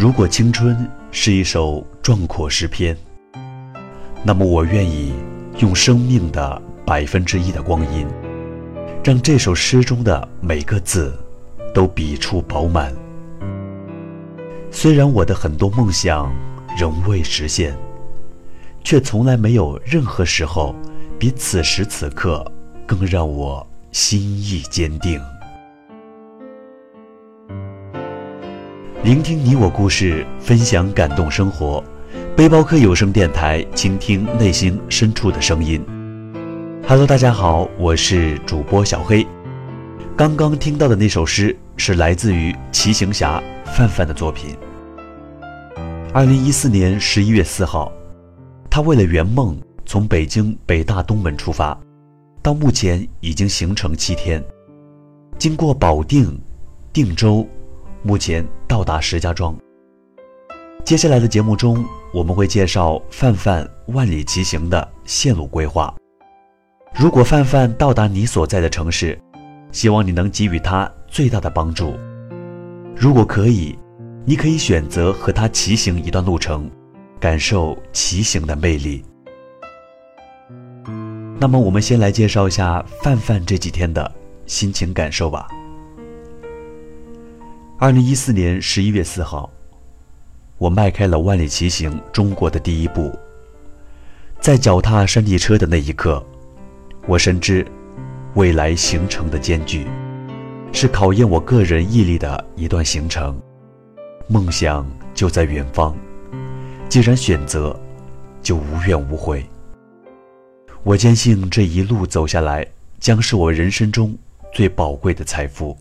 如果青春是一首壮阔诗篇，那么我愿意用生命的百分之一的光阴，让这首诗中的每个字都笔触饱满。虽然我的很多梦想仍未实现，却从来没有任何时候比此时此刻更让我心意坚定。聆听你我故事，分享感动生活。背包客有声电台，倾听内心深处的声音。Hello，大家好，我是主播小黑。刚刚听到的那首诗是来自于骑行侠范范的作品。二零一四年十一月四号，他为了圆梦，从北京北大东门出发，到目前已经行程七天，经过保定、定州。目前到达石家庄。接下来的节目中，我们会介绍范范万里骑行的线路规划。如果范范到达你所在的城市，希望你能给予他最大的帮助。如果可以，你可以选择和他骑行一段路程，感受骑行的魅力。那么，我们先来介绍一下范范这几天的心情感受吧。二零一四年十一月四号，我迈开了万里骑行中国的第一步。在脚踏山地车的那一刻，我深知，未来行程的艰巨，是考验我个人毅力的一段行程。梦想就在远方，既然选择，就无怨无悔。我坚信这一路走下来，将是我人生中最宝贵的财富。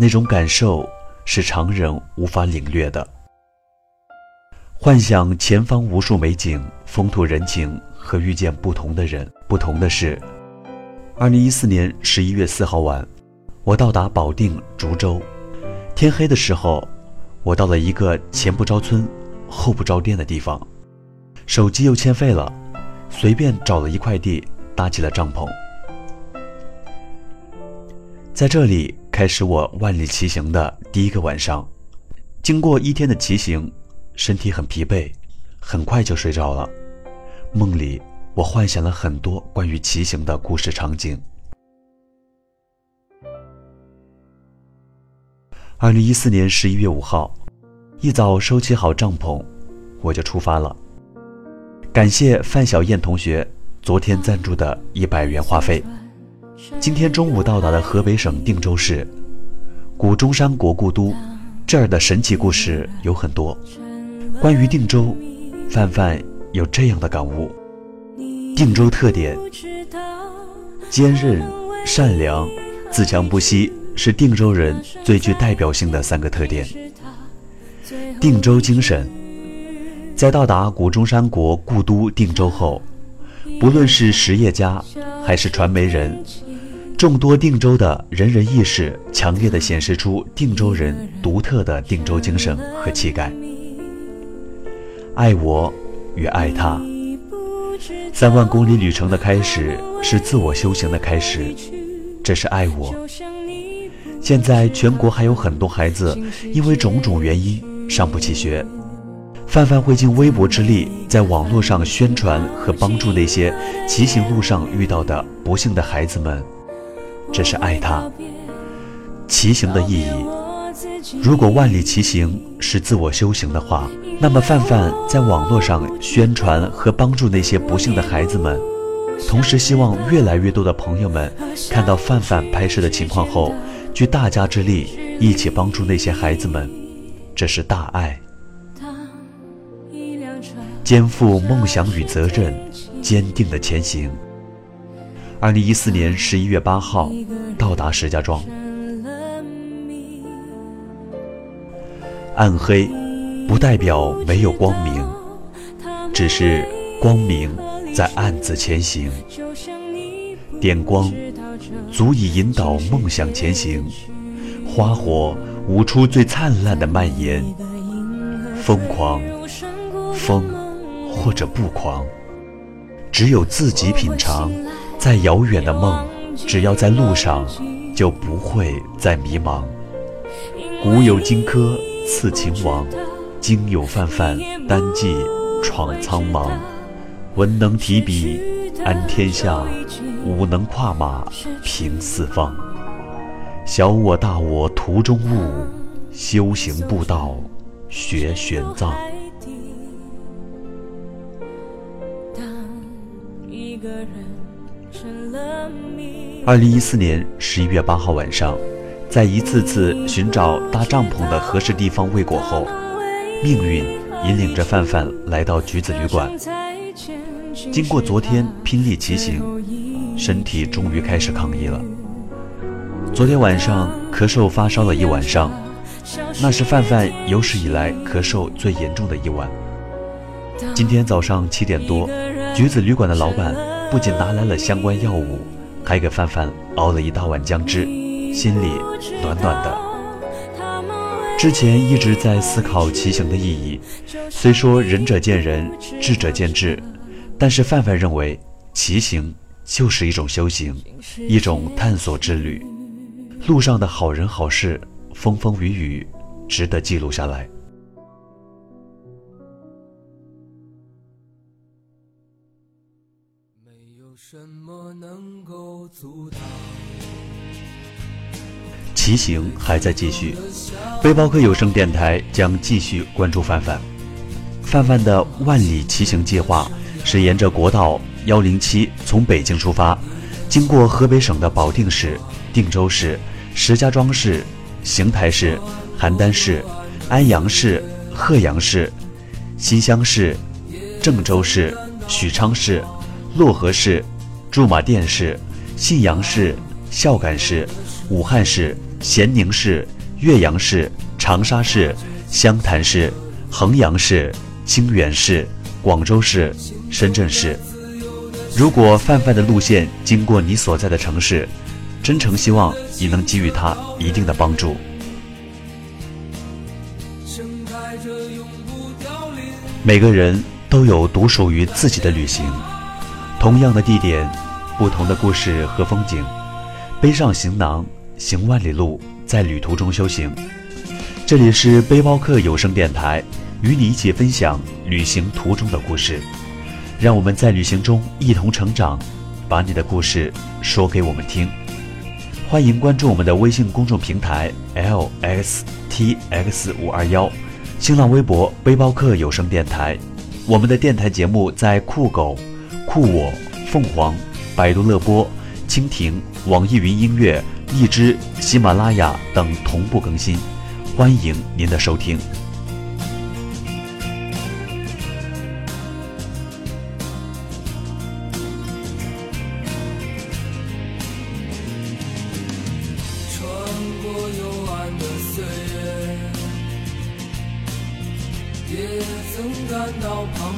那种感受是常人无法领略的。幻想前方无数美景、风土人情和遇见不同的人。不同的是，二零一四年十一月四号晚，我到达保定竹州。天黑的时候，我到了一个前不着村、后不着店的地方，手机又欠费了，随便找了一块地搭起了帐篷，在这里。开始我万里骑行的第一个晚上，经过一天的骑行，身体很疲惫，很快就睡着了。梦里我幻想了很多关于骑行的故事场景。二零一四年十一月五号，一早收起好帐篷，我就出发了。感谢范小燕同学昨天赞助的一百元话费。今天中午到达的河北省定州市，古中山国故都，这儿的神奇故事有很多。关于定州，范范有这样的感悟：定州特点，坚韧、善良、自强不息，是定州人最具代表性的三个特点。定州精神，在到达古中山国故都定州后，不论是实业家还是传媒人。众多定州的人人意识，强烈的显示出定州人独特的定州精神和气概。爱我与爱他，三万公里旅程的开始是自我修行的开始，这是爱我。现在全国还有很多孩子因为种种原因上不起学，范范会尽微薄之力在网络上宣传和帮助那些骑行路上遇到的不幸的孩子们。这是爱他。骑行的意义，如果万里骑行是自我修行的话，那么范范在网络上宣传和帮助那些不幸的孩子们，同时希望越来越多的朋友们看到范范拍摄的情况后，聚大家之力一起帮助那些孩子们，这是大爱。肩负梦想与责任，坚定的前行。二零一四年十一月八号到达石家庄。暗黑不代表没有光明，只是光明在暗自前行。点光足以引导梦想前行，花火舞出最灿烂的蔓延。疯狂，疯或者不狂，只有自己品尝。再遥远的梦，只要在路上，就不会再迷茫。古有荆轲刺秦王，今有范范单骑闯苍茫。文能提笔安天下，武能跨马平四方。小我大我途中物，修行步道学玄奘。二零一四年十一月八号晚上，在一次次寻找搭帐篷的合适地方未果后，命运引领着范范来到橘子旅馆。经过昨天拼力骑行，身体终于开始抗议了。昨天晚上咳嗽发烧了一晚上，那是范范有史以来咳嗽最严重的一晚。今天早上七点多，橘子旅馆的老板不仅拿来了相关药物。还给范范熬了一大碗姜汁，心里暖暖的。之前一直在思考骑行的意义，虽说仁者见仁，智者见智，但是范范认为骑行就是一种修行，一种探索之旅。路上的好人好事，风风雨雨，值得记录下来。没有什么能够阻挡骑行还在继续，背包客有声电台将继续关注范范。范范的万里骑行计划是沿着国道幺零七从北京出发，经过河北省的保定市、定州市、石家庄市、邢台市、邯郸市、安阳市、鹤阳市、新乡市、郑州市、许昌市、漯河市、驻马店市。信阳市、孝感市、武汉市、咸宁市、岳阳市、长沙市、湘潭市、衡阳市、清远市、广州市、深圳市。如果范范的路线经过你所在的城市，真诚希望你能给予他一定的帮助。每个人都有独属于自己的旅行，同样的地点。不同的故事和风景，背上行囊，行万里路，在旅途中修行。这里是背包客有声电台，与你一起分享旅行途中的故事。让我们在旅行中一同成长，把你的故事说给我们听。欢迎关注我们的微信公众平台 l s t x 五二幺，新浪微博背包客有声电台。我们的电台节目在酷狗、酷我、凤凰。百度乐播、蜻蜓、网易云音乐、荔枝、喜马拉雅等同步更新，欢迎您的收听。也曾感到彷。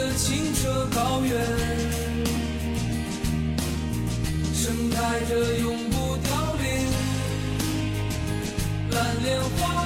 的清澈高原，盛开着永不凋零蓝莲花。